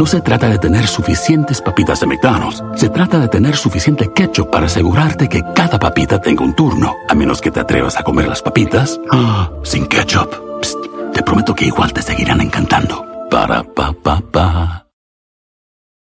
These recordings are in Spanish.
No se trata de tener suficientes papitas de McDonald's. Se trata de tener suficiente ketchup para asegurarte que cada papita tenga un turno. A menos que te atrevas a comer las papitas ah, sin ketchup. Psst, te prometo que igual te seguirán encantando. Para pa pa pa.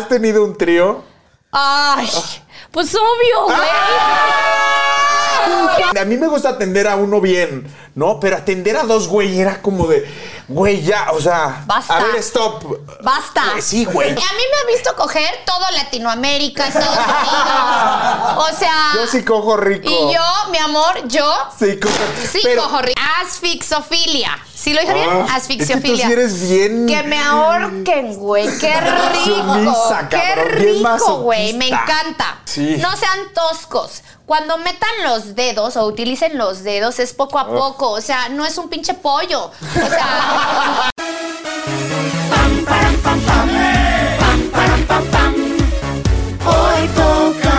¿Has tenido un trío? Ay, pues obvio, güey. A mí me gusta atender a uno bien, ¿no? Pero atender a dos, güey, era como de, güey, ya, o sea, Basta. a ver, stop. Basta. Güey, Sí, güey. A mí me ha visto coger todo Latinoamérica, Estados Unidos. O sea. Yo sí cojo rico. Y yo, mi amor, yo Sí, cojo. sí pero, cojo rico. Asfixofilia. ¿Sí lo dije bien? Ah, Asfixiofilia. Es que tú sí eres bien. Que me ahorquen, güey. Qué rico. Sumisa, Qué cabrón, rico, güey. Me encanta. Sí. No sean toscos. Cuando metan los dedos o utilicen los dedos es poco a poco. O sea, no es un pinche pollo. O sea. Hoy toca,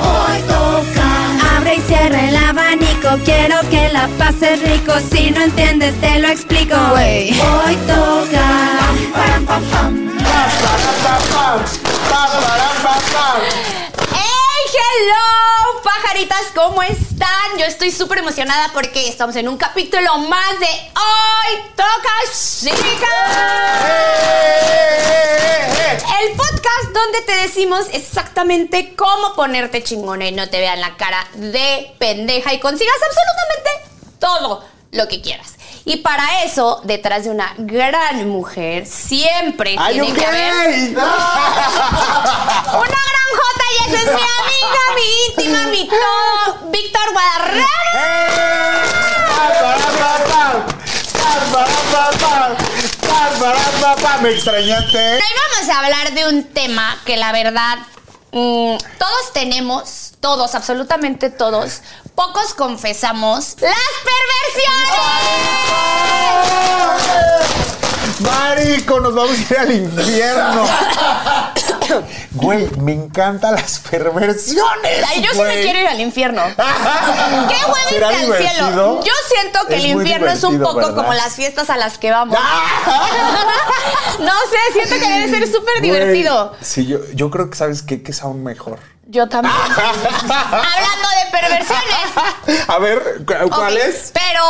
hoy toca. Abre y cierra el abanico, quiero que la pases rico. Si no entiendes, te lo explico. Hoy toca. ¡Hey, hello! Pajaritas, ¿cómo están? Yo estoy súper emocionada porque estamos en un capítulo más de Hoy Toca Chica. El podcast donde te decimos exactamente cómo ponerte chingona y no te vean la cara de pendeja y consigas absolutamente todo lo que quieras. Y para eso, detrás de una gran mujer, siempre ¡Ay, tiene ok! que haber una gran J y esa es mi amiga, mi íntima, mi todo, Víctor Guadarrama. ¿Me extrañaste? Hoy vamos a hablar de un tema que la verdad mm, todos tenemos, todos, absolutamente todos, pocos confesamos, las perversiones. Marico, nos vamos a ir al infierno. Güey, me encantan las perversiones. Ay, yo sí me güey. quiero ir al infierno. ¡Qué huevo ¿Será irte al cielo! Yo siento que Es el infierno es un poco ¿verdad? como las fiestas a las que vamos. No sé, siento que debe ser súper Güey, divertido. Sí, yo, yo creo que sabes qué, que es aún mejor. Yo también. Hablando de perversiones. A ver, ¿cu- ¿cuál Ok, es? Pero,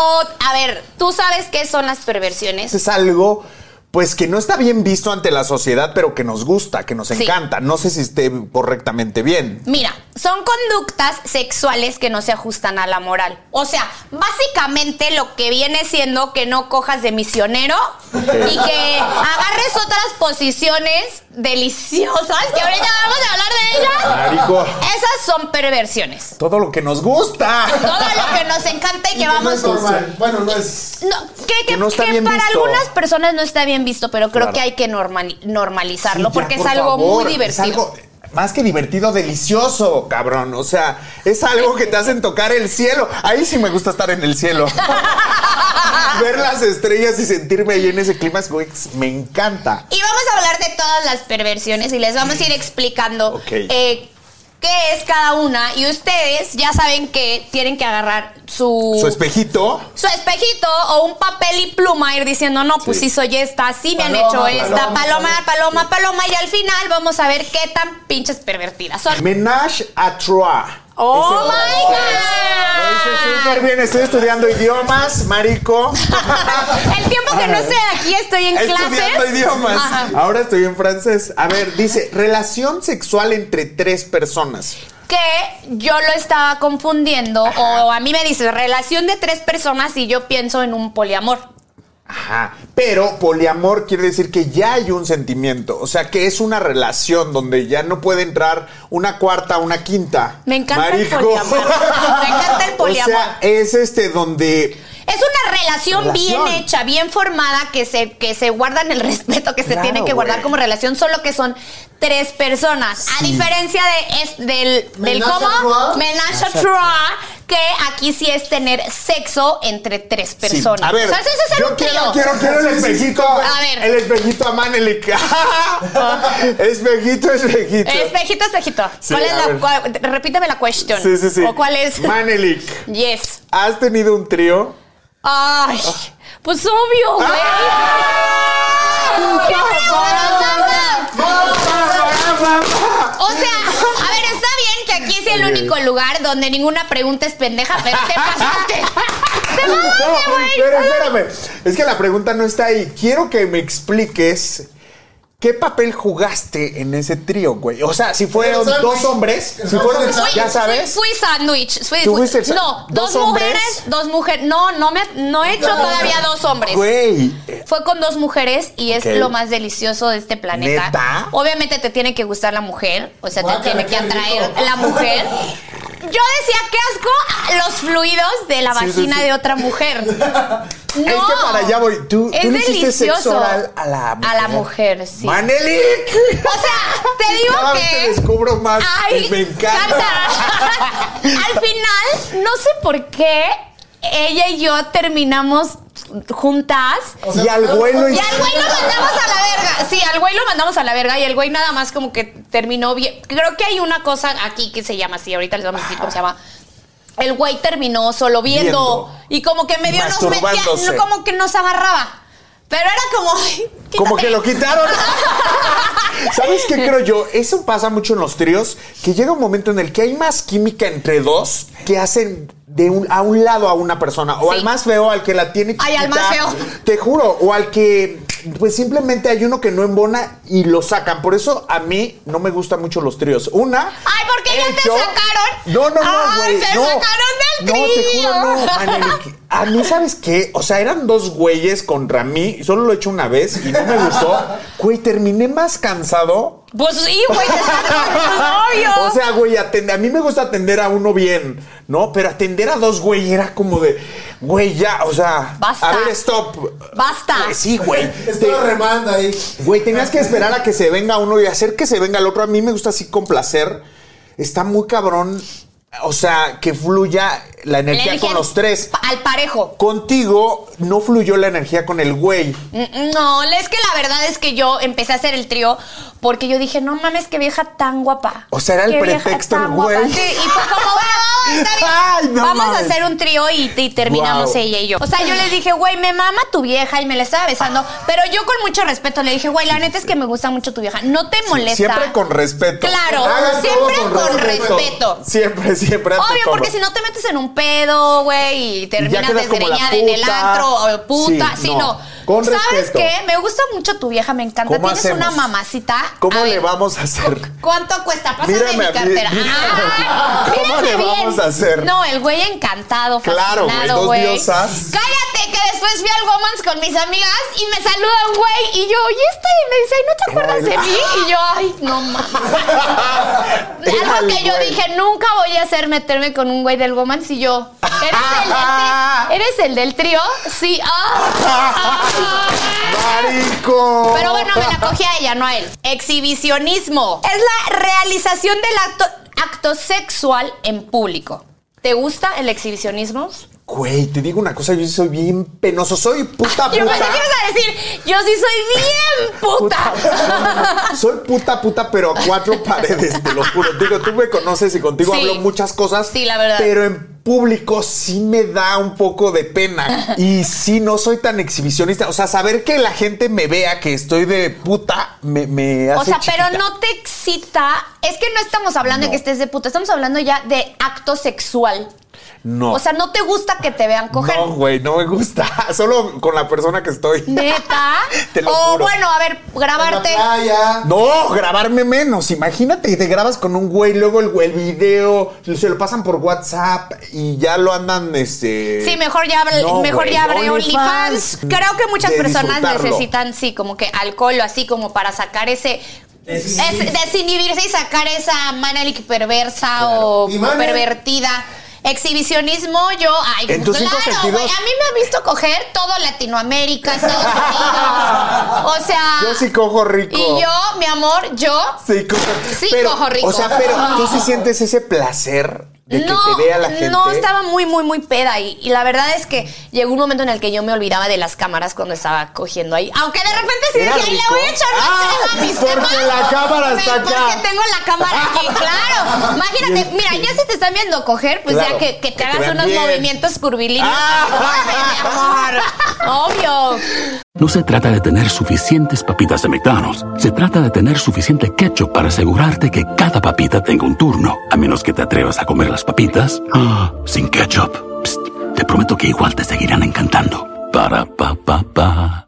a ver, ¿tú sabes qué son las perversiones? Es algo, pues, que no está bien visto ante la sociedad, pero que nos gusta, que nos Sí. encanta. No sé si esté correctamente bien. Mira, son conductas sexuales que no se ajustan a la moral. O sea, básicamente lo que viene siendo que no cojas de misionero y que agarres otras posiciones deliciosas, que ahorita vamos a hablar de ellas. Marico, Esas son perversiones. todo lo que nos gusta. Todo lo que nos encanta y que vamos Bueno, no es. No, que, que- Que no está que bien para visto. algunas personas no está bien visto, pero creo Claro. que hay que normali- normalizarlo Sí, ya, porque es algo favor, muy es divertido. algo más que divertido, delicioso, cabrón. O sea, es algo que te hacen tocar el cielo. Ahí sí me gusta estar en el cielo. Ver las estrellas y sentirme ahí en ese clima, es, me encanta. Y vamos a hablar de todas las perversiones y les vamos a ir explicando Ok. eh, qué es cada una. Y ustedes ya saben que tienen que agarrar su, Su espejito. su espejito o un papel y pluma, ir diciendo, no, pues sí, Sí. soy esta, sí me han hecho esta, paloma, paloma, paloma, paloma, y al final vamos a ver qué tan pinches pervertidas son. Menage a trois. ¡Oh, my God! súper bien, estoy estudiando idiomas, marico. El tiempo que no estoy aquí estoy en Estudiando clases. idiomas. Ajá. Ahora estoy en francés. A ver, dice, relación sexual entre tres personas. Que yo lo estaba confundiendo, o a mí me dice relación de tres personas y yo pienso en un poliamor. Ajá. Pero poliamor quiere decir que ya hay un sentimiento. O sea, que es una relación donde ya no puede entrar una cuarta, una quinta. Me encanta el poliamor. Me encanta el poliamor. O sea, es este donde Es una relación, bien hecha, bien formada, que se, que se guardan el respeto que se Claro, tiene que guardar como relación, solo que son tres personas. A diferencia de es, del, del cómo menage a trois, que aquí sí es tener sexo entre tres Sí. personas. A ver, O sea, eso es ser yo quiero, trío. quiero, quiero el espejito. A ver. El espejito a Manelik. espejito, espejito. Espejito, espejito. Sí, ¿Cuál es la, cuál- repíteme la question. Sí, sí, sí. ¿O cuál es? Manelik, yes. ¿has tenido un trío? Ay, pues obvio, güey. ¿Qué pregunta? O sea, a ver, está bien que aquí sea el único lugar donde ninguna pregunta es pendeja, pero te pasaste. Te No, mamaste, güey. pero espérame. Es que la pregunta no está ahí. Quiero que me expliques qué papel jugaste en ese trío, güey. O sea, si fueron dos hombres, si fueron, sándwich. Fui- ya sabes. Fui, fui sándwich. Fui- ¿Tú fui- fuiste el no, dos mujeres, dos mujeres. No, no me no he hecho todavía dos hombres. Güey. Fue con dos mujeres y es lo más delicioso de este planeta. ¿Neta? Obviamente te tiene que gustar la mujer, o sea, te tiene que atraer rico. la mujer. Yo decía, qué asco los fluidos de la Sí, vagina sí. de otra mujer. No. Es que para allá voy. Tú, es tú le sexo delicioso. oral a la mujer. A la mujer, sí. ¡Manelik! O sea, te digo Cada vez que. te descubro más Ay, y me encanta. Al final, no sé por qué ella y yo terminamos juntas. O sea, y al güey lo Y al güey lo mandamos a la verga. Sí, al güey lo mandamos a la verga y el güey nada más como que terminó bien. Creo que hay una cosa aquí que se llama así. Ahorita les vamos a decir cómo se llama. El güey terminó solo viendo, Viendo. y como que medio nos metía, como que nos agarraba. Pero era como, ay, Como que lo quitaron. ¿Sabes qué creo yo? Eso pasa mucho en los tríos, que llega un momento en el que hay más química entre dos que hacen de un, a un lado a una persona, o Sí. al más feo, al que la tiene chiquita. Ay, al más feo. Te juro, o al que pues simplemente hay uno que no embona y lo sacan. Por eso a mí no me gustan mucho los tríos. Una. Ay, ¿por qué ya te sacaron? No, no, no, güey. te no. sacaron del No, te trío. juro, no, Manelik. A mí, ¿sabes qué? O sea, eran dos güeyes contra mí. Solo lo he hecho una vez y no me gustó. Güey, terminé más cansado. Pues sí, güey, te obvio. O sea, güey, atende- a mí me gusta atender a uno bien, ¿no? Pero atender a dos, güey, era como de, güey, ya, o sea, Basta. a ver, stop. Basta. Güey, Sí, güey. Estaba remando ahí. Güey, tenías que esperar a que se venga uno y hacer que se venga el otro. A mí me gusta así complacer. Está muy cabrón. O sea, que fluya la energía con los tres. Al parejo. Contigo no fluyó la energía con el güey. Mm, No, es que la verdad es que yo empecé a hacer el trío porque yo dije, no mames, qué vieja tan guapa. O sea, era el pretexto el güey. Sí, y fue como, bueno, vamos, está bien. Ay, no vamos mames. a hacer un trío y, y terminamos Wow. ella y yo. O sea, yo le dije, güey, me mama tu vieja y me la estaba besando. Pero yo con mucho respeto le dije, güey, la neta es que me gusta mucho tu vieja. No te molesta. Siempre con respeto. Claro, Hagan siempre con con, respeto. respeto. Siempre, siempre. Obvio, porque si no te metes en un pedo, güey, y terminas desgreñada en el antro, o puta. Sí, Sí, no. no. Con ¿Sabes respeto. qué? Me gusta mucho tu vieja, me encanta. ¿Cómo Tienes hacemos? una mamacita. ¿Cómo A le ver, vamos a hacer? ¿Cuánto cuesta? Pásame Mírame mi mí, cartera. Ay, ¿Cómo le bien. vamos a hacer? No, el güey encantado, Claro, güey, dos güey. diosas. Cállate, que después fui al Womans con mis amigas y me saluda un güey y yo, ¿y este? Y me dice, "Ay, ¿no te acuerdas de mí? Y yo, ay, no mames. Algo que yo güey. dije, nunca voy a hacer meterme con un güey del Womans y yo, ¿eres el del, tri- ¿eres el del trío? Sí. Ah. ¡Marico! Pero bueno, me la cogí a ella, no a él. Exhibicionismo. Es la realización del acto, acto sexual en público. ¿Te gusta el exhibicionismo? Güey, te digo una cosa, yo sí soy bien penoso. Soy puta Yo puta. pensé que ibas a decir, yo sí soy bien puta. Soy puta puta, pero a cuatro paredes, te lo juro. Digo, tú me conoces y contigo Sí. hablo muchas cosas. Sí, la verdad. Pero en público sí me da un poco de pena. Y sí, no soy tan exhibicionista. O sea, saber que la gente me vea que estoy de puta me, me hace O sea, pero no te excita. Es que no estamos hablando de que estés de puta, estamos hablando ya de acto sexual. No. O sea, no te gusta que te vean coger. No, güey, no me gusta. Solo con la persona que estoy. Neta. Te lo o juro. bueno, a ver, En la grabarte. playa. No, grabarme menos. Imagínate que te grabas con un güey, luego el, el video se lo pasan por WhatsApp y ya lo andan, este. Sí, mejor ya, abre- No, mejor güey, ya abre OnlyFans. Creo que muchas de personas necesitan, sí, como que alcohol o así como para sacar ese. Desinhibir. es- desinhibirse y sacar esa Manelik perversa o Manel- pervertida. Exhibicionismo, yo, ay, En tus cinco claro, sentidos. güey, a mí me ha visto coger todo Latinoamérica, Estados Unidos. O sea, Yo sí cojo rico. y yo, mi amor, yo Sí, cojo. Sí, pero, cojo rico. O sea, pero tú sí sientes ese placer de que no, te vea la gente. no, estaba muy, muy, muy peda. Y, y la verdad es que llegó un momento en el que yo me olvidaba de las cámaras cuando estaba cogiendo ahí. Aunque de repente sí ¿Era decía, "Ay, le voy a echar Ah, crema a mis porque temas". la cámara está Porque acá. tengo la cámara aquí, claro. Imagínate, mira, ya si te están viendo coger, pues Claro, ya que, que te que te hagas vean unos bien. movimientos curvilíneos. Ah. mi amor. Obvio. No se trata de tener suficientes papitas de McDonald's. Se trata de tener suficiente ketchup para asegurarte que cada papita tenga un turno. A menos que te atrevas a comer las papitas ah, sin ketchup. Psst, te prometo que igual te seguirán encantando. Para pa pa pa.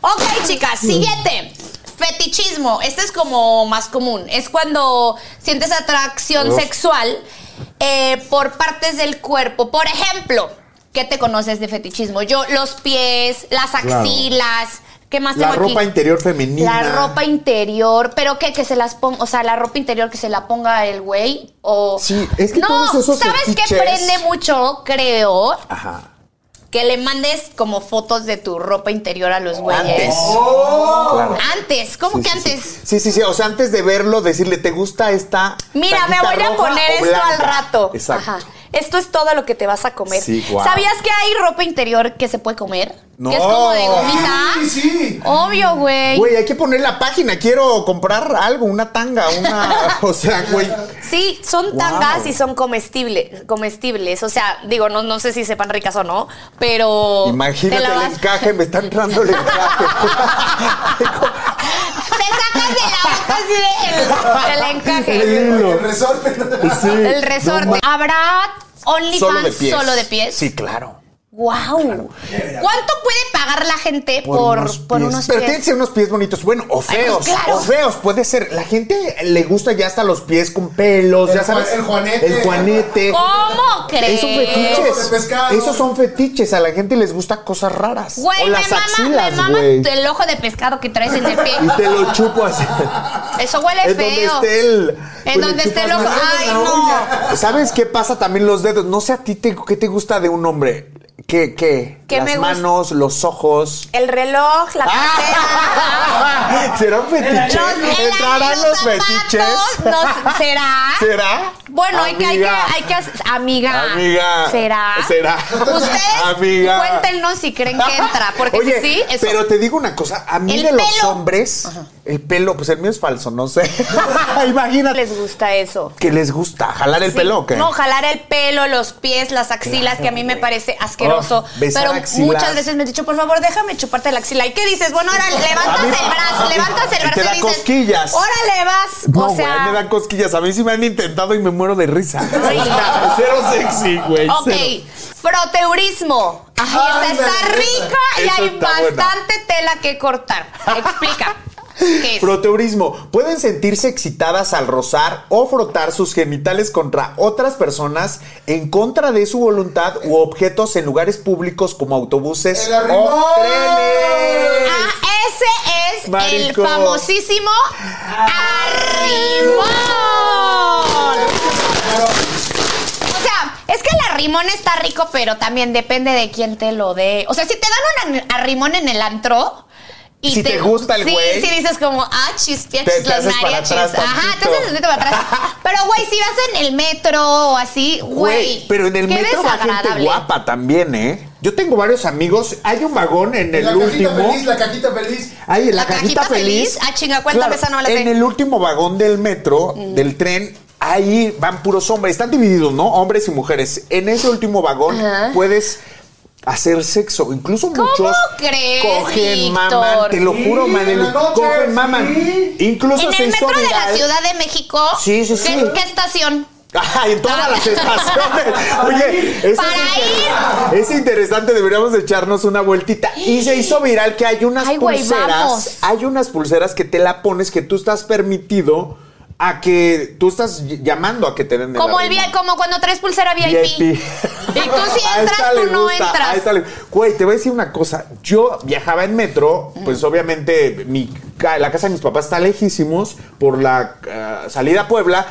Ok, chicas, siguiente. Fetichismo. Este es como más común. Es cuando sientes atracción sexual eh, por partes del cuerpo. Por ejemplo, ¿qué te conoces de fetichismo? Yo, los pies, las axilas. ¿Qué más La tengo aquí? ropa interior femenina. La ropa interior, pero qué, que se las ponga, o sea, la ropa interior que se la ponga el güey o Sí, es que no, todos esos ¿sabes qué fetiches- prende mucho? Creo Ajá. Que le mandes como fotos de tu ropa interior a los güeyes. Antes. Oh. Claro. Antes, ¿cómo Sí, que sí, antes? Sí. sí, sí, sí. O sea, antes de verlo, decirle, ¿te gusta esta? Mira, me voy a poner esto al rato. Exacto. Ajá. Esto es todo lo que te vas a comer. Sí, guau. ¿Sabías que hay ropa interior que se puede comer? No. Que es como de gomita. Sí, sí. Obvio, güey. Güey, hay que poner la página. Quiero comprar algo, una tanga, una. o sea, güey. Sí, son Wow. tangas y son comestibles, comestibles. O sea, digo, no, no sé si sepan ricas o no, pero. Imagínate el encaje, me está entrando el encaje. Te sacas de la boca así de el, el encaje. El resorte. El resorte. ¿Habrá OnlyFans Solo solo de pies? Sí, claro. ¡Wow! ¿Cuánto puede pagar la gente por, por unos, Pero pies? tienen que ser unos pies bonitos. Bueno, o feos. pues, claro. O feos, puede ser. La gente le gusta ya hasta los pies con pelos, El ya sabes. el juanete. El juanete. ¿Cómo crees? Esos fetiches. Esos son fetiches. A la gente les gusta cosas raras. Güey, o me mama, axilas, me mama güey. el ojo de pescado que traes en el pie. Y te lo chupo así. Eso huele Es donde feo. esté el. En pues, le donde esté el chupas ojo. más. Ay, no. ¿Sabes qué pasa también los dedos? No sé a ti te- qué te gusta de un hombre. ¿Qué? ¿Qué? ¿Qué Las me gusta? manos, los ojos. El reloj, la cartera. ¿Será un fetiche? ¿Entrarán los, fetiches? no- ¿Será? ¿Será? Bueno, hay que, hay que, Amiga. hay que hacer- amiga. Amiga. ¿Será? ¿Será? Ustedes Amiga. cuéntenos si creen que entra, porque Oye, si sí, eso. pero te digo una cosa, a mí El de los pelo. hombres, el pelo, pues el mío es falso, no sé. Imagínate. Gusta eso. que les gusta jalar el Sí. pelo o qué? No, jalar el pelo, los pies, las axilas, que a mí me parece asqueroso. Oh, pero axilas. muchas veces me han dicho, por favor, déjame chuparte la axila. ¿Y qué dices? Bueno, ahora levantas mí- el brazo, levantas el Y brazo te y da dices, cosquillas. órale, vas. No, o güey, sea, me dan cosquillas. A mí sí me han intentado y me muero de risa. No. Cero sexy, güey. Ok, cero. froteurismo. Ay, Ay, esta está rica y hay buena. bastante tela que cortar. Explica. ¿Qué es? Proteurismo. Pueden sentirse excitadas al rozar o frotar sus genitales contra otras personas en contra de su voluntad u objetos en lugares públicos como autobuses o trenes. Ah, ese es Marico. el famosísimo arrimón. O sea, es que el arrimón está rico, pero también depende de quién te lo dé. O sea, si te dan un arrimón en el antro. Y Si te gusta el sí, güey. Sí, dices como, ah, chis, Te- te haces para mariachis. Ajá, te haces tantito para atrás. Pero, güey, si vas en el metro o así, güey. pero en el metro va gente guapa también, ¿eh? Yo tengo varios amigos. Hay un vagón en el La cajita último. feliz, la cajita feliz. Ay, la, La cajita, cajita feliz. feliz. Ah, chinga, cuéntame, esa no la sé. En el último vagón del metro, del tren, ahí van puros hombres. Están divididos, ¿no? Hombres y mujeres. En ese último vagón Ajá. puedes hacer sexo. Incluso ¿Cómo muchos crees, cogen, Víctor? maman. Te lo juro, Sí, man. en la noche, Cogen, sí. maman. Incluso En se el hizo metro de la viral. Ciudad de México. Sí, sí, sí. ¿Qué, qué estación? Ajá, en todas las estaciones. Oye, eso Para es, inter- es interesante, deberíamos echarnos una vueltita. Y se hizo viral que hay unas Ay, pulseras. Hay unas pulseras que te la pones que tú estás permitido a que tú estás ll- llamando a que te den de Como la el como cuando traes pulsera VIP. VIP. Y tú si entras, tú no entras. le- Güey, te voy a decir una cosa. Yo viajaba en metro, pues obviamente mi, la casa de mis papás está lejísimos por la ah, salida a Puebla.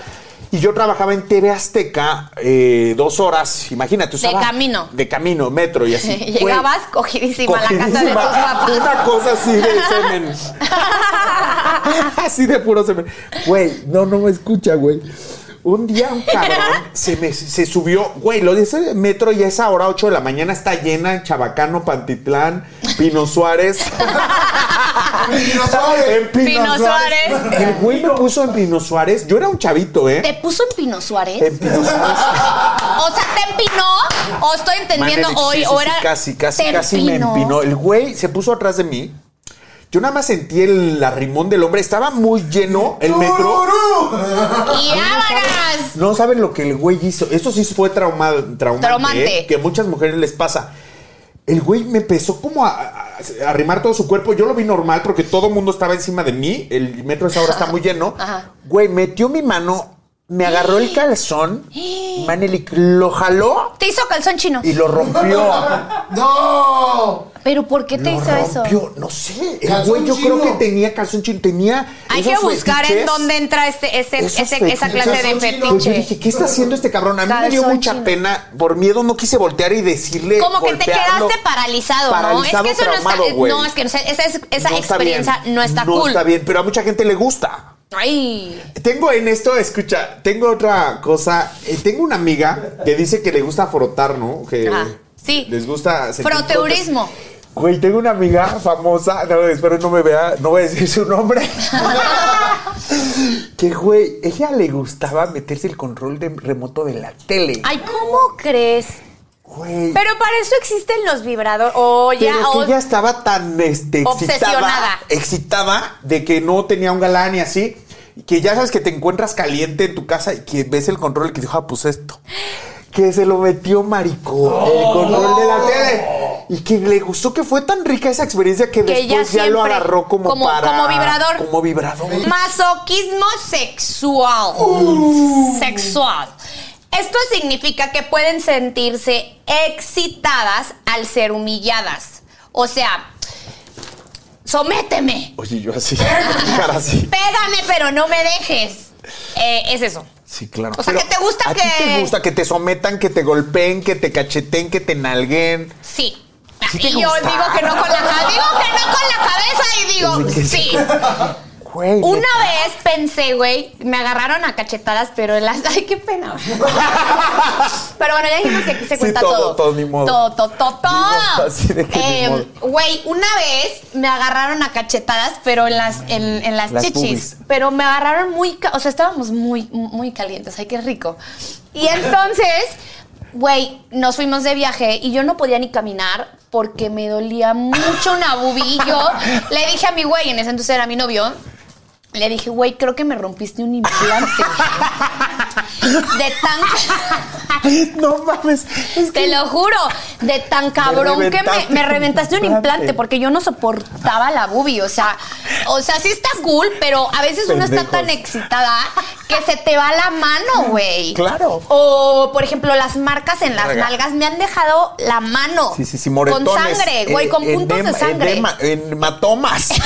Y yo trabajaba en TV Azteca eh, dos horas, imagínate. De camino. De camino, metro y así. Güey, Llegabas cogidísima a la casa de tus papás. Una cosa así de semen. así de puro semen. Güey, no, no me escucha, güey. Un día un cabrón se, me, se subió, güey, lo dice metro y es ahora 8 de la mañana, está llena en Chabacano, Pantitlán, Pino Suárez. Pino Suárez. En Pino, Pino Suárez. Suárez. El güey me puso en Pino Suárez. Yo era un chavito, ¿eh? ¿Te puso en Pino Suárez? En Pino Suárez. O sea, ¿te empinó? ¿O estoy entendiendo hoy? sí, sí, o sí, era casi, casi, ¿te casi me empinó. El güey se puso atrás de mí. Yo nada más sentí el arrimón del hombre. Estaba muy lleno el metro. ¡Y vámonos! No saben lo que el güey hizo. Eso sí fue trauma, traumante. Traumante. ¿eh? Que a muchas mujeres les pasa. El güey me empezó como a, a- a arrimar todo su cuerpo. Yo lo vi normal porque todo el mundo estaba encima de mí. El metro esa hora está muy lleno. Ajá. Güey, metió mi mano, me agarró el calzón. Manelik lo jaló Te hizo calzón chino. y lo rompió. ¡No! ¿Pero por qué te Lo hizo eso? rompió, no sé. El Calzón güey yo chino. creo que tenía calzón chino, tenía Hay que buscar en dónde entra este, ese, ese- esa clase de. Pues yo fetiche. dije, ¿qué está haciendo este cabrón? A mí me dio mucha chino. pena. Por miedo no quise voltear y decirle. Como que te quedaste paralizado, Paralizado, ¿no? Es que eso traumado, no está. güey. No, es que no sé, esa, es- esa No está experiencia bien. no está No cool. está bien, pero a mucha gente le gusta. Ay. Tengo en esto, escucha, tengo otra cosa. Eh, tengo una amiga que dice que le gusta frotar, ¿no? Que Ajá, sí. Les gusta. Froteurismo. Güey, tengo una amiga famosa, no, espero no me vea, no voy a decir su nombre. que, güey, ella le gustaba meterse el control de remoto de la tele. Ay, ¿cómo crees? Güey. Pero para eso existen los vibradores. O ya. Pero que o- ella estaba tan este, Obsesionada. excitada, excitada de que no tenía un galán y así. Que ya sabes que te encuentras caliente en tu casa y que ves el control y que dijo, ah, pues esto. Que se lo metió marico, el control de la tele. Y que le gustó que fue tan rica esa experiencia que, después ya lo agarró como, como- para. como vibrador. Como vibrador. Masoquismo sexual. Sexual. Esto significa que pueden sentirse excitadas al ser humilladas. O sea, sométeme, Oye, yo así. cara así. pégame, pero no me dejes. Eh, es eso. Sí, claro. O sea, Pero que te gusta ¿a ti que- te gusta que te sometan, que te golpeen, que te cacheten, que te nalguen? Sí. ¿Sí te y yo digo que no con la cabeza. Digo que no con la cabeza y digo, sí. Güey. Una vez pensé, güey, me agarraron a cachetadas, pero en las. Ay, qué pena. pero bueno, ya dijimos que aquí se Sí, cuenta todo, todo. todo, ni modo. Todo, todo, todo, todo. así de que ni modo. Güey, una vez me agarraron a cachetadas, pero en las, en, en las, Las chichis. Pero me agarraron muy. O sea, estábamos muy, muy calientes. Ay, qué rico. Y entonces. Güey, nos fuimos de viaje y yo no podía ni caminar porque me dolía mucho una. Y yo le dije a mi güey, en ese entonces era mi novio, le dije, güey, creo que me rompiste un implante. De tan. No mames. Es Te lo juro, de tan cabrón que me, reventaste me un reventaste un implante. implante porque yo no soportaba la boobie. O sea, o sea, sí está cool, pero a veces uno está tan excitada que se te va la mano, güey. Claro. O, por ejemplo, las marcas en las nalgas me han dejado la mano. Sí, sí, sí, moretones. Con sangre, güey, Eh, con puntos de sangre. enema- Hematomas.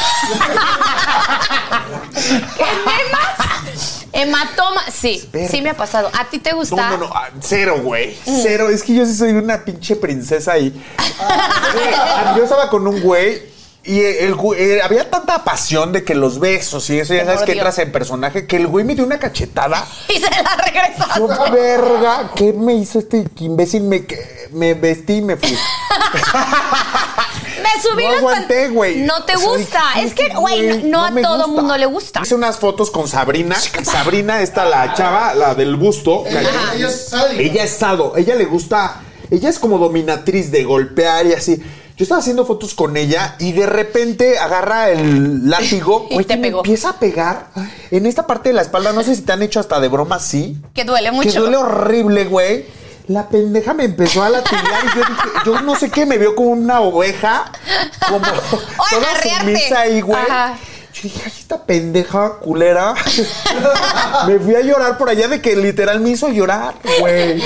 ¿Enemas? Hematoma. Sí, sí me ha pasado. ¿A ti te gusta? No, no, no. ah, Cero, güey. Cero. Es que yo sí soy una pinche princesa ahí. Yo estaba con un güey. Y el, güey- eh, había tanta pasión de que los besos y eso, ya sabes que entras en personaje, que el güey me dio una cachetada. Y se la regresaste. Yo, verga, ¿qué me hizo este imbécil? Me, me vestí y me fui. Me subí No las aguanté, güey. No te gusta. es que, güey, no, a todo gusta. mundo le gusta. Hice unas fotos con Sabrina. Sabrina, esta la chava, la del busto. Ella, ella es sádica. Ella es sado, ella le gusta, ella es como dominatriz de golpear y así. Yo estaba haciendo fotos con ella y de repente agarra el látigo Y te me pegó. empieza a pegar en esta parte de la espalda. No sé si te han hecho hasta de broma así. Que duele mucho. Que duele horrible, güey. La pendeja me empezó a latigar y yo dije, yo no sé qué, me vio como una oveja, como toda sumisa ahí, güey. Ajá. Yo dije, ay, esta pendeja culera. me fui a llorar por allá de que literal me hizo llorar, güey.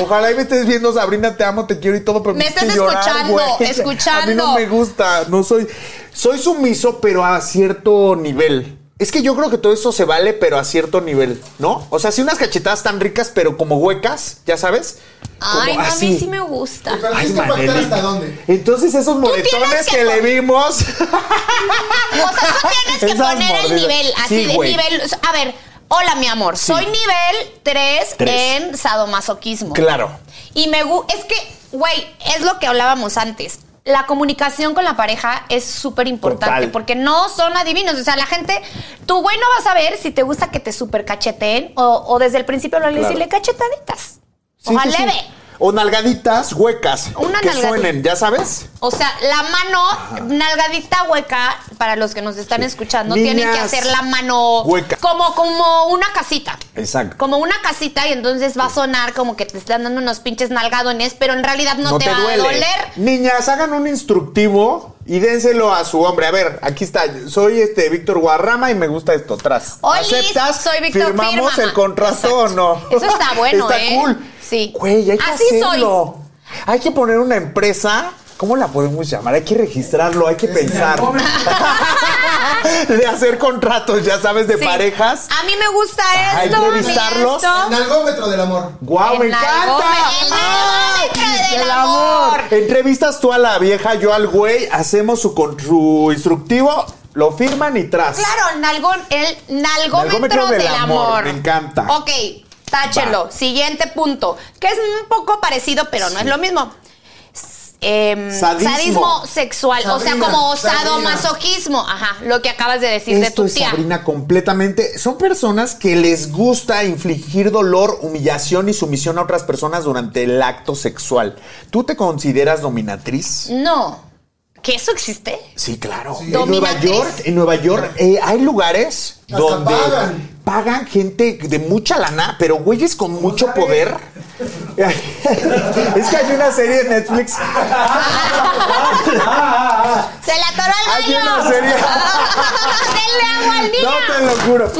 Ojalá y me estés viendo, Sabrina, te amo, te quiero y todo, pero Me hiciste estás llorar, escuchando, escuchando. A mí no me gusta, no soy. Soy sumiso, pero a cierto nivel. Es que yo creo que todo eso se vale, pero a cierto nivel, ¿no? O sea, sí unas cachetadas tan ricas, pero como huecas, ya sabes. Ay, no, a mí sí me gusta. Pero Ay, hasta dónde. Entonces esos moretones que, que le vimos. O sea, tú tienes que Esas poner el mordidas. nivel, así Sí, de güey. nivel. A ver, hola, mi amor. Soy nivel 3, Tres. en sadomasoquismo. Claro. Y me gusta. Es que, güey, es lo que hablábamos antes. La comunicación con la pareja es súper importante Total. porque no son adivinos. O sea, la gente, tu güey no va a saber si te gusta que te super cacheteen o, o desde el principio lo le Claro. decirle cachetaditas. Sí, o sí, sí. O nalgaditas huecas. Una que nalgadita. suenen, ¿ya sabes? O sea, la mano, nalgadita hueca, para los que nos están escuchando, tienen que Niñas, hacer la mano hueca. como, como una casita. Exacto. Como una casita y entonces va a sonar como que te están dando unos pinches nalgadones, pero en realidad no, te, va a doler. Niñas, hagan un instructivo y dénselo a su hombre. A ver, aquí está. Soy este Víctor Guarrama y me gusta esto. Tras. Olis, ¿Aceptas? soy Víctor, ¿Firmamos el contrato o no? Eso está bueno, está ¿eh? cool. Sí. Güey, hay que Así soy. hacerlo. Hay que poner una empresa. ¿Cómo la podemos llamar? Hay que registrarlo, hay que pensar. de hacer contratos, ya sabes, de Sí. parejas. A mí me gusta Hay esto. que a mí revisarlos. esto. El algómetro del amor. ¡Guau, me encanta! ¡Ay! del ¡El amor! Entrevistas tú a la vieja, yo al güey, hacemos su, con- su instructivo, lo firman y tras. Claro, nalgón, el nalgómetro, Nalgómetro del, del amor, amor. me encanta. Ok, táchelo. Va. Siguiente punto. Que es un poco parecido, pero no es lo mismo. Em, Sadismo. sexual, o sea, como Sabrina. sadomasoquismo. Ajá, lo que acabas de decir de Esto tu es tía. Sabrina completamente. Son personas que les gusta infligir dolor, humillación y sumisión a otras personas durante el acto sexual. ¿Tú te consideras dominatriz? No. ¿Que eso existe? Sí, claro. Sí. En Nueva. York, en Nueva York eh, hay lugares Hasta donde pagan. Pagan gente de mucha lana, pero güeyes con mucho poder. es que hay una serie de Netflix. ¡Se le atoró el Hay una serie. ¡Denle agua al niño! No te lo juro.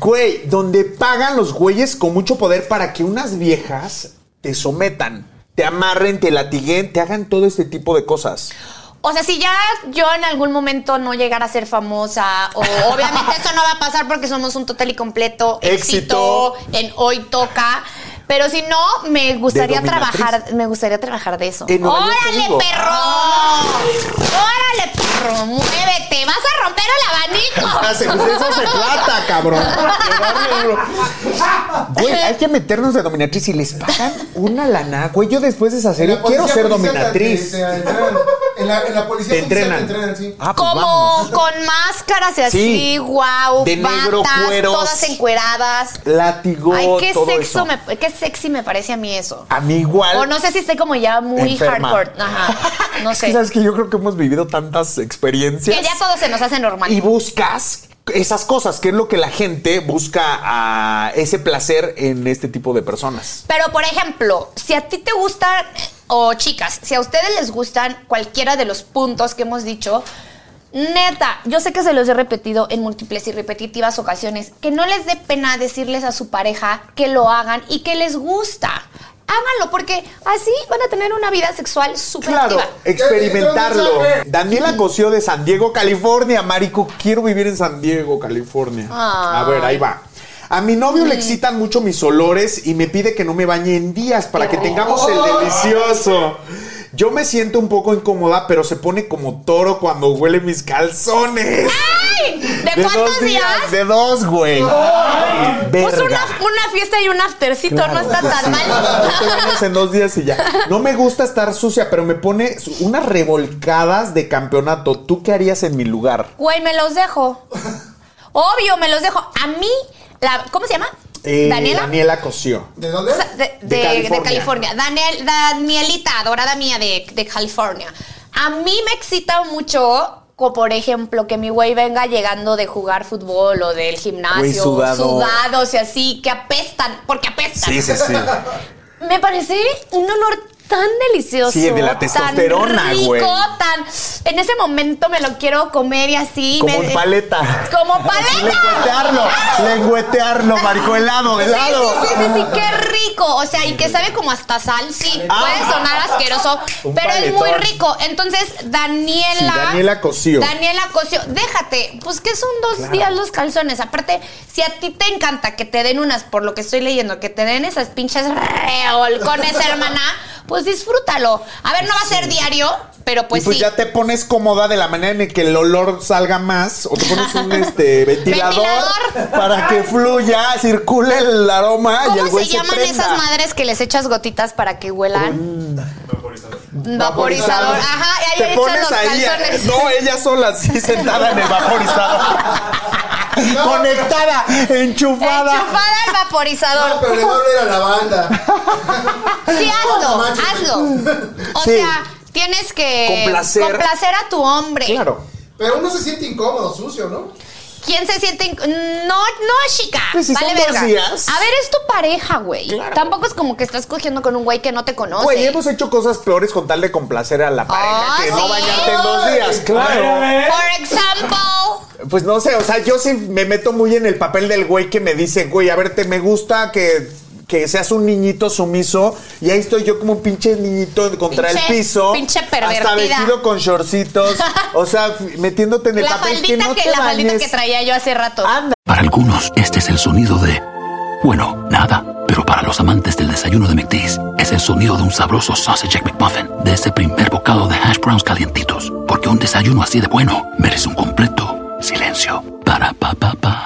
Güey, donde pagan los güeyes con mucho poder para que unas viejas te sometan, te amarren, te latiguen, te hagan todo este tipo de cosas. O sea, si ya yo en algún momento no llegara a ser famosa, o obviamente eso no va a pasar porque somos un total y completo éxito, Éxito. en Hoy Toca. Pero si no, me gustaría trabajar, me gustaría trabajar de eso. ¡Órale, perro! ¡Órale, perro! ¡Muévete! ¡Vas a romper el abanico! Ah, se- eso trata, cabrón. Güey, hay que meternos de dominatriz y les pagan una lana. Güey, yo después de esa serie quiero ser dominatriz. Te- te entrenan. En la, en la policía Te entrenan. te entrenan, sí. Ah, pues Como vamos. con máscaras y así, Sí. wow, De negro, cueros. todas encueradas. Látigo, Ay, qué todo sexo, eso. me, qué sexy me parece a mí eso. A mí igual. O no sé si estoy como ya muy Enferma. hardcore. Ajá. No sé. sabes que yo creo que hemos vivido tantas experiencias. Que ya todo se nos hace normal. Y buscas esas cosas, que es lo que la gente busca a ese placer en este tipo de personas. Pero, por ejemplo, si a ti te gustan, o chicas, si a ustedes les gustan cualquiera de los puntos que hemos dicho, neta, yo sé que se los he repetido en múltiples y repetitivas ocasiones, que no les dé pena decirles a su pareja que lo hagan y que les gusta. Háganlo, porque así van a tener una vida sexual súper Claro, activa. experimentarlo. Daniela Cosío de San Diego, California. Marico, quiero vivir en San Diego, California. A ver, ahí va. A mi novio Mm. le excitan mucho mis olores y me pide que no me bañe en días para que tengamos el delicioso. Yo me siento un poco incómoda, pero se pone como toro cuando huele mis calzones. ¿De, dos cuántos días? De dos, güey. Pues una, una fiesta y un aftercito, no está tan sí. mal. No te bañas en dos días y ya. No me gusta estar sucia, pero me pone unas revolcadas de campeonato. ¿Tú qué harías en mi lugar? Güey, me los dejo. Obvio, me los dejo. A mí, la, ¿cómo se llama? Eh, Daniela. Daniela Cosío. ¿De dónde? De, De de- de California. California. Daniel, Danielita, adorada mía de, de California. A mí me excita mucho, como por ejemplo, que mi güey venga llegando de jugar fútbol o del gimnasio, sudado. sudados y así, que apestan, porque apestan. Sí, sí, sí. Me parece un olor tan delicioso. Sí, de la testosterona, tan rico, güey. tan. En ese momento me lo quiero comer y así. Como me- paleta. Como paleta. Lengüetearlo, lengüetearlo, marico, helado, Sí, helado. sí, sí, sí, sí, qué rico. O sea, y que sabe como hasta sal, sí. Ah. Puede sonar asqueroso, pero es muy rico. Entonces, Daniela. Sí, Daniela Cosío. Daniela Cosío, déjate. Pues que son dos días los calzones. Aparte, si a ti te encanta que te den unas, por lo que estoy leyendo, que te den esas pinches revolcones, hermana, pues disfrútalo. A ver, no va a ser diario, pero pues, y pues sí. ya te pones cómoda de la manera en que el olor salga más o te pones un este ventilador, Ventilador. para que fluya, circule el aroma y el ¿Cómo güey se llaman prenda. esas madres que les echas gotitas para que huelan? Vaporizador. Vaporizador. Ajá, y ahí Te pones los ahí, eh, calzones. no, ella sola, así sentada en el vaporizador. Conectada, enchufada. Enchufada al vaporizador. No, pero le va a oler a la banda. Sí, hazlo, hazlo. O Sí. sea, tienes que Complacer. complacer a tu hombre. Claro. Pero uno se siente incómodo, sucio, ¿no? ¿Quién se siente? No, no, chica. Pues si vale son dos días. A ver, es tu pareja, güey. Tampoco es como que estás cogiendo con un güey que no te conoce. Güey, hemos hecho cosas peores con tal de complacer a la pareja Ah, que no bañarte en dos días, claro. Por ejemplo. Pues no sé, o sea, yo sí me meto muy en el papel del güey que me dice, güey, a ver, te me gusta que, que seas un niñito sumiso. Y ahí estoy yo como un pinche niñito contra Pinche- el piso. pinche Hasta pervertida. vestido con shortcitos. o sea, metiéndote en el La papel faldita, que no que, te la faldita bañes. que traía yo hace rato. Anda. Para algunos, este es el sonido de... Bueno, nada. Pero para los amantes del desayuno de McDee's, es el sonido de un sabroso sausage McMuffin, de ese primer bocado de hash browns calientitos. Porque un desayuno así de bueno merece un completo silencio. Para pa pa pa.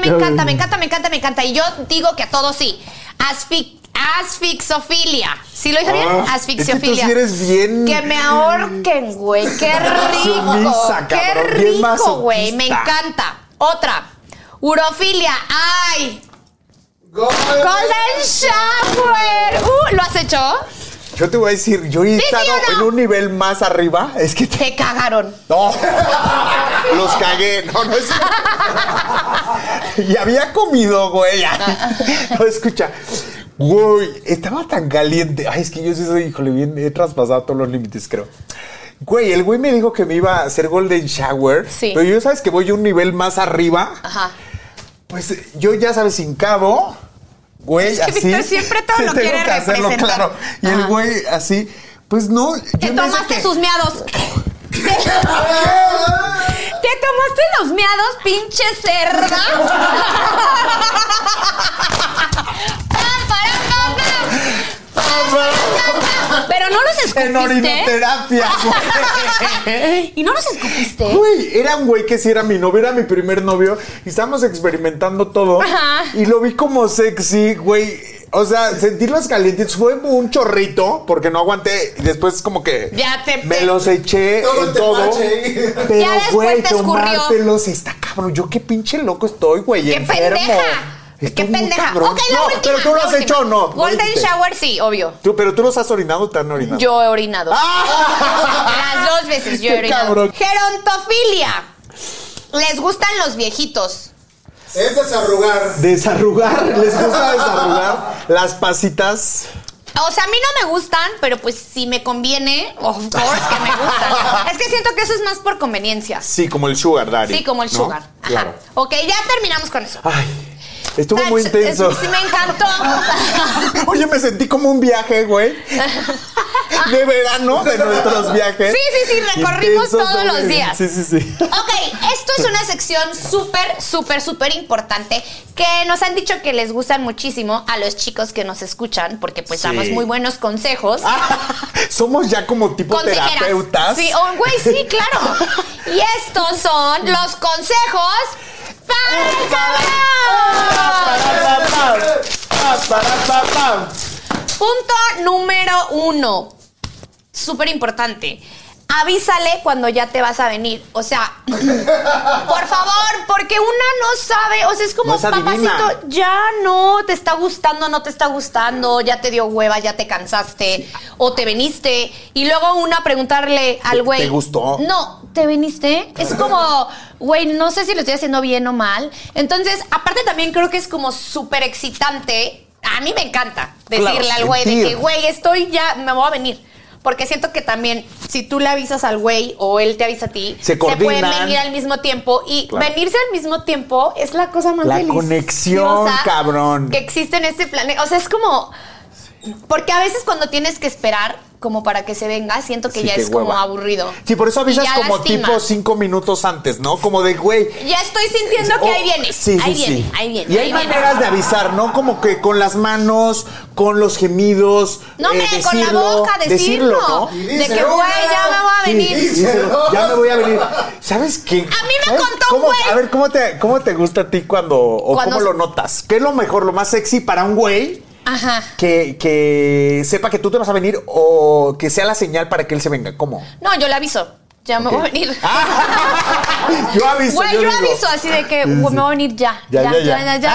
mí me encanta, me encanta, me encanta, me encanta. Y yo digo que a todos sí. Asfi- asfixofilia. ¿Sí lo dije bien? Ah, Asfixiofilia. es que tú sí eres bien- Que me ahorquen, güey. Qué rico. Sumisa, Qué cabrón, rico, güey. Me encanta. Otra. Urofilia. Ay. Golden, Golden Shower. Uh, ¿Lo has hecho? Yo te voy a decir, yo he ¿Sí, sí estado no? en un nivel más arriba. Es que te- Te cagaron. No, los cagué. No, no es. y había comido, güey. No, escucha. Güey, estaba tan caliente. Ay, es que yo sí soy, híjole, bien, he traspasado todos los límites, creo. Güey, el güey me dijo que me iba a hacer Golden Shower. Sí. Pero yo sabes que voy a un nivel más arriba. Ajá. Pues yo ya sabes, sin cabo. Güey, que así. Víctor siempre todo lo tengo quiere que hacerlo, representar. claro. Y el güey, así. Pues no. Te tomaste que- sus miados. Te, te tomaste los miados, pinche cerda. Pam, pam, no los En escupiste. orinoterapia, güey. ¿Y no los escupiste? Güey, era un güey que sí era mi novio, era mi primer novio. Y estábamos experimentando todo. Ajá. Y lo vi como sexy, güey. O sea, sentir los calientitos fue un chorrito porque no aguanté. Y después, como que. Ya te- Me te- los eché Todo en todo. Pero, güey, tomártelos está cabrón. Yo qué pinche loco estoy, güey. ¡Qué enfermo. pendeja! ¡Qué pendeja! cabrón. Ok, la No, última. Pero tú lo has última. hecho o no. ¿No Golden? Shower, sí, obvio. Tú, pero tú los has orinado o te han orinado. Yo he orinado. ¡Ah! Las dos veces yo he Qué orinado. cabrón. Gerontofilia. Les gustan los viejitos. Es desarrugar. Desarrugar, les gusta desarrugar las pasitas. O sea, a mí no me gustan, pero pues si me conviene, of course que me gustan. es que siento que eso es más por conveniencia. Sí, como el sugar daddy. Sí, como el ¿no? sugar. Ajá. Claro. Ok, ya terminamos con eso. Ay, estuvo muy intenso. es- Sí, me encantó. Oye, me sentí como un viaje, güey. de verano de nuestros viajes. Sí, sí, sí, recorrimos Intensos todos los días. Sí, sí, sí. Ok, esto es una sección súper, súper, súper importante que nos han dicho que les gustan muchísimo a los chicos que nos escuchan porque pues Sí. damos muy buenos consejos. Somos ya como tipo terapeutas. Sí, oh, güey, sí, claro. Y estos son los consejos Punto número uno. Súper importante. Avísale cuando ya te vas a venir. O sea, por favor, porque una no sabe. O sea, es como, No es papacito, ya no te está gustando, no te está gustando, ya te dio hueva, ya te cansaste, o te veniste. Y luego una preguntarle al ¿Te- güey. te gustó? No, ¿te veniste? Es como, güey, no sé si lo estoy haciendo bien o mal. Entonces, aparte también creo que es como súper excitante. A mí me encanta Claro, decirle al güey de que, güey, estoy ya, me voy a venir. Porque siento que también, si tú le avisas al güey o él te avisa a ti, Se pueden coordinan. venir al mismo tiempo. Y Claro. venirse al mismo tiempo es la cosa más La deliciosa conexión, cabrón. Que existe en este planeta. O sea, es como. Porque a veces cuando tienes que esperar como para que se venga, siento que Sí, ya es como aburrido. Sí, por eso avisas como lastima. tipo cinco minutos antes, ¿no? Como de, güey. Ya estoy sintiendo que Oh, ahí viene. Sí, ahí sí, viene, sí. ahí viene. Y hay viene. maneras de avisar, ¿no? Como que con las manos, con los gemidos. No, eh, hombre, con la decirlo, boca, decirlo. ¿no? Y De que, güey, ya me voy a venir. díselo, ya me voy a venir. ¿Sabes qué? A mí me ¿Sabes contó un güey. A ver, ¿cómo te, ¿cómo te gusta a ti cuando, o Cuando- cómo lo notas? ¿Qué es lo mejor, lo más sexy para un güey Ajá. que, que sepa que tú te vas a venir o que sea la señal para que él se venga? ¿Cómo? No, yo le aviso. Ya me voy a venir. yo aviso. Güey, yo, digo. aviso así de que Sí, sí. me voy a venir ya. Ya, ya, ya. ya, ya, ya, ya.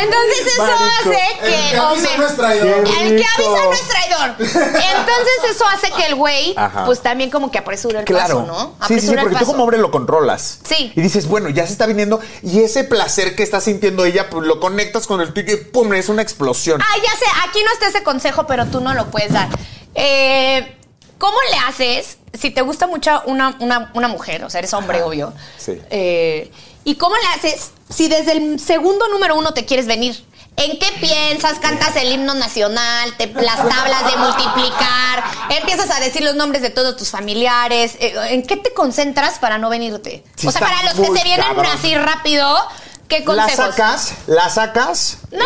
Entonces eso Marico. hace El que. que o avisa no es traidor. El que avisa no es traidor. Entonces eso hace que el güey, pues también como que apresure el Claro. paso, ¿no? Sí, sí, sí, Apresura el porque tú como hombre lo controlas. Sí. Y dices, bueno, ya se está viniendo. Y ese placer que está sintiendo ella, pues lo conectas con el tuyo y ¡pum! Es una explosión. Ah, ya sé, aquí no está ese consejo, pero tú no lo puedes dar. Eh, ¿Cómo le haces si te gusta mucho una, una- una mujer? O sea, eres hombre, obvio. Sí. Eh, ¿Y cómo le haces si desde el segundo número uno te quieres venir? ¿En qué piensas? ¿Cantas el himno nacional? Te, ¿Las tablas de multiplicar? ¿Empiezas a decir los nombres de todos tus familiares? Eh, ¿En qué te concentras para no venirte? Sí, o sea, para los que se vienen cabrón. así rápido, ¿qué La consejos? sacas, la sacas. No.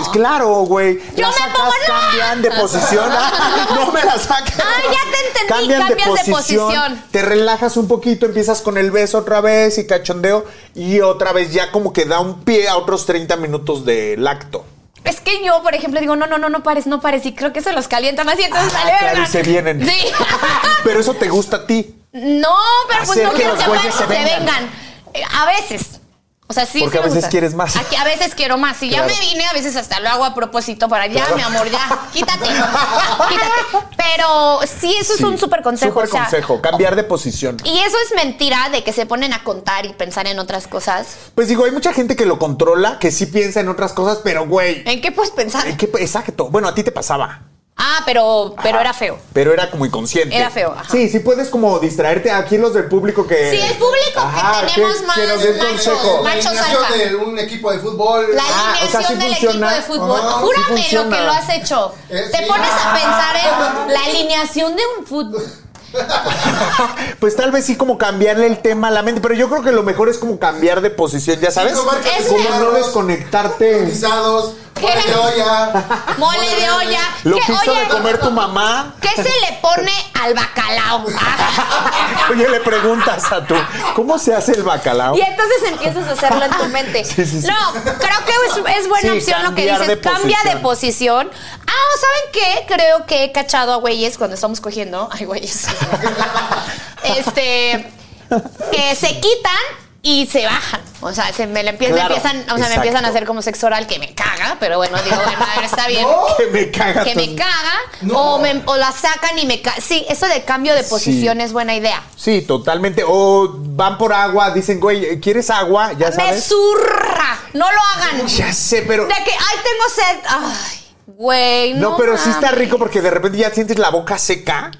Este, claro, güey. Yo La me sacas, pongo- no. cambian de posición. no me la saques. Ah, ya te entendí, cambias de posición. Te relajas un poquito, empiezas con el beso otra vez y cachondeo. Y otra vez ya como que da un pie a otros 30 minutos del acto. Es que yo, por ejemplo, digo, no, no, no, no pares, no pares. Y creo que se los calienta más y entonces Ah, sale. claro, y se vienen. Sí. Pero eso te gusta a ti. no, pero pues no que quiero los que, güeyes se se vengan. vengan. Eh, A veces. O sea, sí. Porque sí a veces gusta. quieres más. Aquí a veces quiero más. Si Claro. ya me vine, a veces hasta lo hago a propósito para ya, mi amor, ya. Quítate. quítate. Pero sí, eso es un súper consejo. Súper o sea, consejo, cambiar de posición. Y eso es mentira de que se ponen a contar y pensar en otras cosas. Pues digo, hay mucha gente que lo controla, que sí piensa en otras cosas, pero güey. ¿En qué puedes pensar? ¿en qué- exacto. Bueno, a ti te pasaba. Ah, pero, pero era feo. Pero era como inconsciente. Era feo, ajá. Sí, sí puedes como distraerte. Aquí los del público que. Sí, el público que tenemos más que nos den machos, consejo. La Machos alineación alfa. de un equipo de fútbol. La Ah, o sea, alineación sí del funciona. equipo de fútbol. Ah, sí Júrame lo que lo has hecho. Eh, Te sí. pones a pensar en la alineación de un fútbol. Pues tal vez sí como cambiarle el tema a la mente, pero yo creo que lo mejor es como cambiar de posición, ya sabes. Es como una- no desconectarte. ¿Qué? mole de olla. Mole de olla. Lo ¿Qué- que hizo oye, de comer tu mamá. ¿Qué se le pone al bacalao? Oye, le preguntas a tú, ¿cómo se hace el bacalao? Y entonces empiezas a hacerlo en tu mente. Sí, sí, sí. No, creo que es, es buena Sí, opción lo que cambiar dices. de Cambia de posición. Ah, ¿saben qué? Creo que he cachado a güeyes cuando estamos cogiendo. Ay, güeyes. este. Que se quitan y se bajan. O sea, se me, le empie- me Claro, empiezan, o sea, me exacto. empiezan a hacer como sexo oral que me caga, pero bueno, digo, bueno, a ver, está bien. Que me caga. Que me todo. caga No. o, me- o la sacan y me caga. Sí, eso de cambio de posición es buena idea. Sí, totalmente. O van por agua, dicen, güey, ¿quieres agua? Ya Me sabes. zurra. No lo hagan. Ya sé, pero. De que, ay, tengo sed. Ay, güey, no. No, pero sí está mames. rico porque de repente ya sientes la boca seca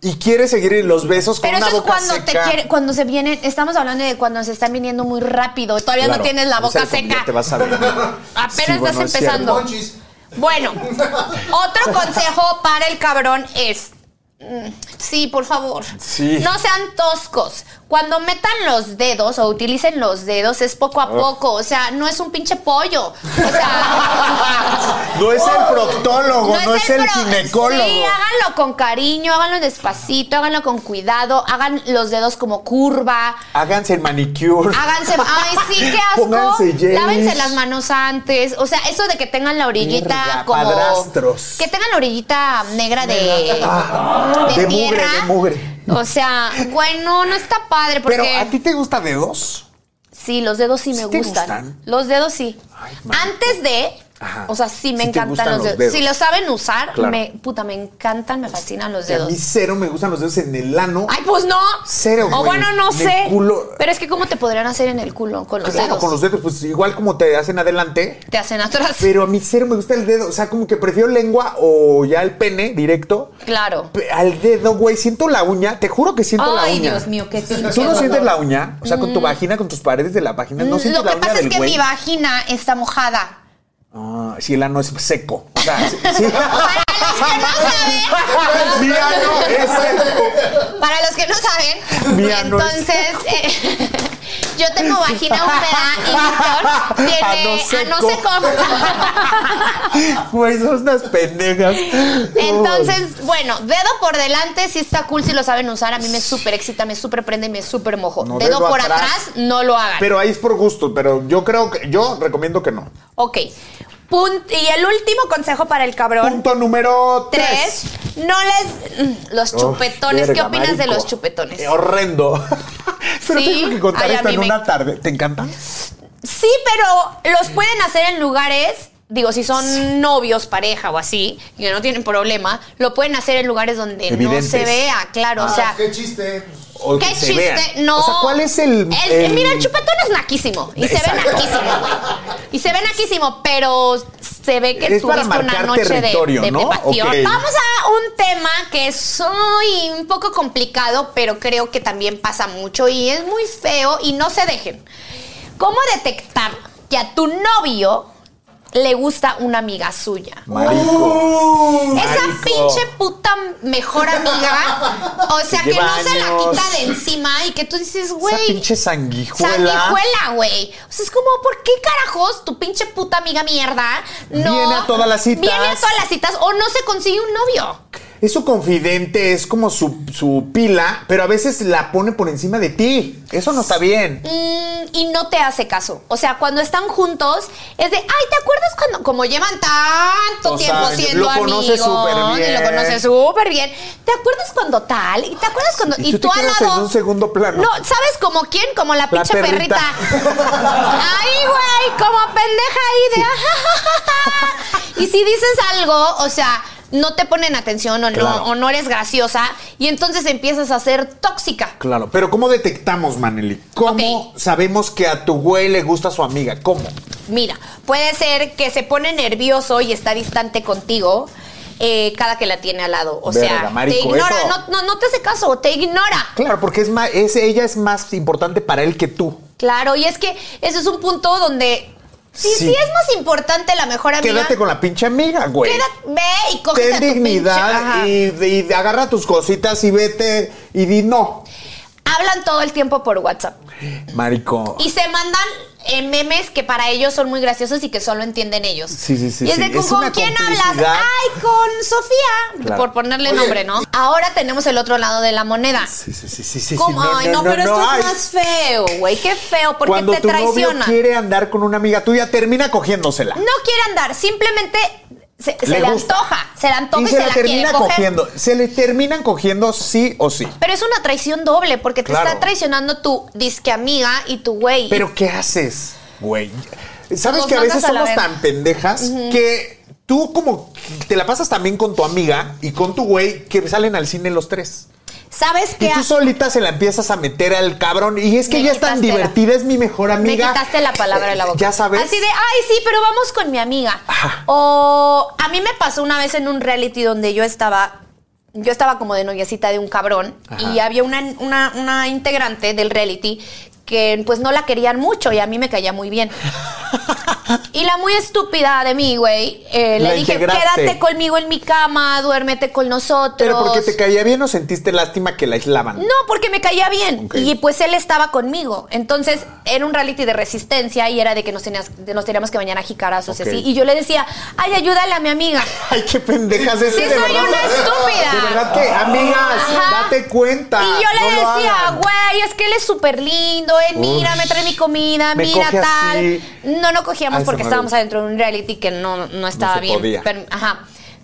y quieres seguir en los besos con Pero una eso es boca cuando seca. te quiere, cuando se vienen, estamos hablando de cuando se están viniendo muy rápido. Todavía Claro, no tienes la o sea, boca ya seca. te vas a. Apenas Sí, bueno, estás es empezando. Monchis. Bueno, otro consejo para el cabrón es. mm, Sí, por favor. Sí. No sean toscos. Cuando metan los dedos o utilicen los dedos es poco a poco. O sea, no es un pinche pollo. O sea. No es el proctólogo, no, es el, ginecólogo. Sí, háganlo con cariño, háganlo despacito, háganlo con cuidado, hagan los dedos como curva. Háganse el manicure. Háganse, ay, sí, qué asco. Pónganse. Lávense las manos antes. O sea, eso de que tengan la orillita Mierda, como. padrastros. Que tengan la orillita negra de. Ah, de, de mugre, de mugre. O sea, bueno, no está padre porque. Pero ¿a ti te gusta dedos? Sí, los dedos sí me ¿Sí te gustan. gustan? Los dedos sí. Ay. Antes de. Ajá. O sea, sí me Sí encantan los los dedos. Si lo saben usar, Claro. me, puta, me encantan, me fascinan los A dedos. mí cero me gustan los dedos en el ano. Ay, pues no. Cero, O bueno, no En el sé. culo. Pero es que, ¿cómo te podrían hacer en el culo con los claro, dedos? con los dedos, pues igual como te hacen adelante. Te hacen atrás. Pero a mí cero me gusta el dedo. O sea, como que prefiero lengua o ya el pene directo. Claro. Al dedo, güey, siento la uña. Te juro que siento la Ay, uña. Dios mío, qué pinche ¿Tú no sientes la uña? O sea, con tu vagina, con tus paredes de la vagina, ¿no sientes Lo la que uña pasa es que güey? mi vagina está mojada. Ah, si el ano es seco. O sea, sí. sí. Para los que no saben, Mi ano es seco. para los que no saben, ano es entonces eh, yo tengo vagina húmeda y Víctor tiene Ano seco. seco. Güey, son unas pendejas. Entonces, bueno, dedo por delante sí está cool si lo saben usar. A mí me súper excita, me súper prende y me súper mojo. No, dedo, dedo por atrás. atrás. no lo hagan. Pero ahí es por gusto, pero yo creo que, yo recomiendo que no. ok. Y el último consejo para el cabrón. Punto número Tres, tres. no les... mm, Los chupetones, ¿qué opinas de los chupetones? Eh, Horrendo. Pero Sí. tengo que contar esto en me- una tarde. ¿Te encantan? Sí, pero los pueden hacer en lugares, digo, si son novios, pareja o así, que no tienen problema, lo pueden hacer en lugares donde Evidentes. no se vea, claro, o sea... Ah, qué chiste. O ¿Qué chiste? vean. No. O sea, ¿cuál es el. El- Mira, el chupetón es naquísimo. Y se ve naquísimo, güey. Y se ve naquísimo, pero se ve que tuviste una noche de, de. Vamos a un tema que es muy, un poco complicado, pero creo que también pasa mucho y es muy feo y no se dejen. ¿Cómo detectar que a tu novio le gusta una amiga suya? Marico. Esa Marico. pinche puta mejor amiga. O sea, Que no se la quita de encima y que tú dices, Esa güey. pinche sanguijuela. Sanguijuela, güey. O sea, es como, ¿por qué carajos tu pinche puta amiga mierda no. Viene a todas las citas. Viene a todas las citas o no se consigue un novio? Es su confidente, es como su, su pila, pero a veces la pone por encima de ti. Eso no está bien. Mm, y no te hace caso. O sea, cuando están juntos, es de, ay, ¿te acuerdas cuando, como llevan tanto O sea, tiempo siendo lo amigos? bien. Y lo conoce súper bien. ¿Te acuerdas cuando tal? ¿Y te acuerdas cuando.? Y tú te al quedas en un segundo plano. No, ¿sabes como quién? Como la pinche perrita. perrita. Ay, güey, como pendeja ahí de. "Ajajaja". y si dices algo, o sea. No te ponen atención o, Claro. no, o no eres graciosa y entonces empiezas a ser tóxica. Claro, pero ¿cómo detectamos, Maneli? ¿Cómo sabemos que a tu güey le gusta su amiga? ¿Cómo? Mira, puede ser que se pone nervioso y está distante contigo eh, cada que la tiene al lado. O Verga, sea, marico, te ignora, eso- no, no, no te hace caso, te ignora. Claro, porque es más, es, ella es más importante para él que tú. Claro, y es que ese es un punto donde sí, Sí. sí, es más importante la mejor amiga. Quédate con la pinche amiga, güey. Quédate- ve y cógete Ten a tu pinche- dignidad y, y agarra tus cositas y vete y di no. Hablan todo el tiempo por WhatsApp. Marico. Y se mandan eh, memes que para ellos son muy graciosos y que solo entienden ellos. Sí, sí, sí, Y es de sí. ¿con, Es ¿con una quién hablas? Ay, con Sofía, Claro. por ponerle Oye. nombre, ¿no? Ahora tenemos el otro lado de la moneda. Sí, sí, sí, sí, sí. ¿Cómo? sí, Ay, no, pero esto es más feo, güey. Qué feo, porque Cuando te tu novio quiere andar con una amiga tuya, termina cogiéndosela. No quiere andar, simplemente se, se Le antoja. Se le antoja y, y se, la, quiere termina coger. cogiendo. Se le terminan cogiendo sí o sí. Pero es una traición doble, porque te Claro. está traicionando tu disque amiga y tu güey. Pero ¿qué haces, güey? ¿Sabes que a veces a somos verga. tan pendejas que tú como te la pasas también con tu amiga y con tu güey que salen al cine los tres? ¿Sabes Y qué? tú solita se la empiezas a meter al cabrón. Y es que Me ella es tan la- divertida, es mi mejor Me amiga. quitaste la palabra de la boca. Ya sabes. Así de, ay, sí, pero vamos con mi amiga. Ajá. O a mí me pasó una vez en un reality donde yo estaba, yo estaba como de noviecita de un cabrón Ajá. y había una, una, una integrante del reality que pues no la querían mucho y a mí me caía muy bien. Y la muy estúpida de mí, güey, eh, le dije, integraste. quédate conmigo en mi cama, duérmete con nosotros. Pero porque te caía bien o sentiste lástima que la aislaban. No, porque me caía bien. Ok. Y pues él estaba conmigo. Entonces era un reality de resistencia y era de que nos, tenías- nos teníamos que bañar a jicarazos y Ok. así. Y yo le decía, ay, ayúdale a mi amiga. Ay, qué pendejas es Sí, de soy verdad. una estúpida. De verdad que, amigas, Ajá. date cuenta. Y yo le no decía, güey, es que él es súper lindo, él mira, me trae mi comida, mira tal. así. No, no cogíamos Ay, porque estábamos adentro de un reality que no, no estaba bien. podía. Pero, ajá.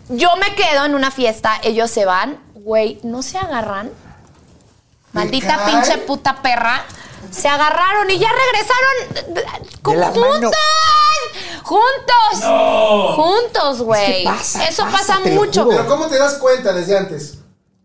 Yo me quedo en una fiesta, ellos se van, güey, no se agarran. Maldita pinche puta perra. Se agarraron y ya regresaron juntos. Juntos. Juntos, güey. pasa, Eso pasa, pasa, mucho. Pero ¿cómo te das cuenta desde antes?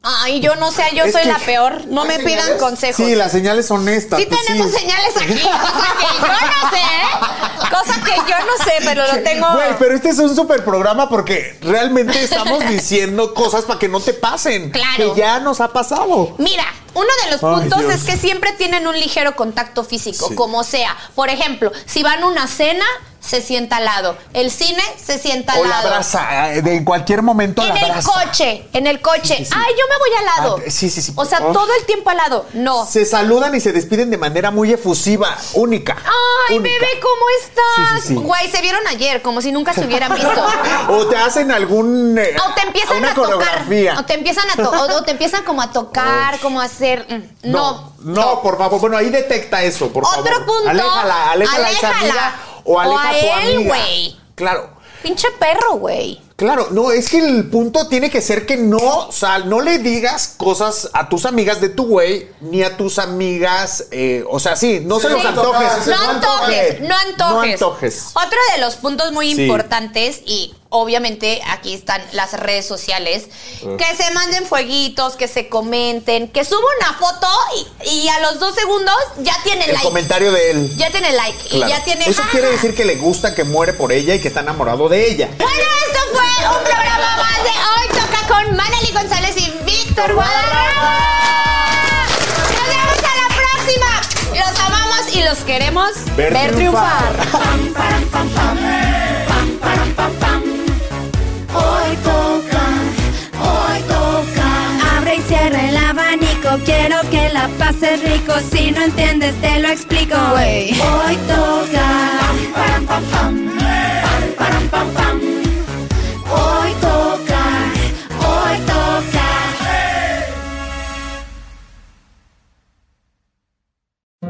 Ay, yo no sé, yo Es soy que- la peor. No ¿Hay me pidan consejos. Sí, las señales son estas. Sí pues tenemos señales aquí, cosa que yo no sé, cosa que yo no sé, pero lo tengo. Güey, pero este es un super programa porque realmente estamos diciendo cosas para que no te pasen. Claro. Que ya nos ha pasado. Mira, uno de los puntos es que siempre tienen un ligero contacto físico, Sí. como sea. Por ejemplo, si van a una cena, se sienta al lado. El cine se sienta al O la lado. abraza. eh, De en cualquier momento En la el coche, en el coche. sí, sí. Ay, yo me voy al lado. Ah, sí, sí, sí. O sea, Oh. todo el tiempo al lado. No. Se saludan y se despiden de manera muy efusiva, única. Ay, única. bebé, ¿cómo estás? Sí. Güey, se vieron ayer, como si nunca se hubieran visto. O te hacen algún. eh, O te empiezan a tocar. O te empiezan a to- o, o te empiezan como a tocar, como a hacer. mm, No, No. no, por favor. Bueno, ahí detecta eso, por favor. Otro punto. Aléjala, aléjala, aléjala. O aleja O a a tu él, amiga. güey. Claro. Pinche perro, güey. Claro, no, es que el punto tiene que ser que no, o sea, no le digas cosas a tus amigas de tu güey, ni a tus amigas, eh, o sea, sí, no se Sí. los antojes. No no antojes, no antojes. No antojes. Otro de los puntos muy Sí. importantes, y obviamente aquí están las redes sociales, que se manden fueguitos, que se comenten, que suba una foto y, y a los dos segundos ya tiene El like. comentario de él. Ya tiene like. Claro. Y ya tiene. Eso ah. quiere decir que le gusta, que muere por ella y que está enamorado de ella. Bueno, esto fue un programa más de Hoy Toca con Maneli González y Víctor Guadarrama. Nos vemos a la próxima. Los amamos y los queremos Ver ver, triunfar. triunfar. Quiero que la pases rico. Si no entiendes, te lo explico. Hoy toca. Hoy toca, hoy toca.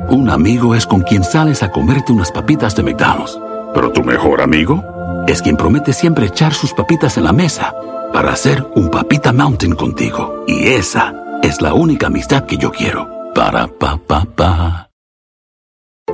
Un amigo es con quien sales a comerte unas papitas de McDonald's. Pero tu mejor amigo es quien promete siempre echar sus papitas en la mesa para hacer un papita mountain contigo. Y esa es la única amistad que yo quiero. Para pa pa pa.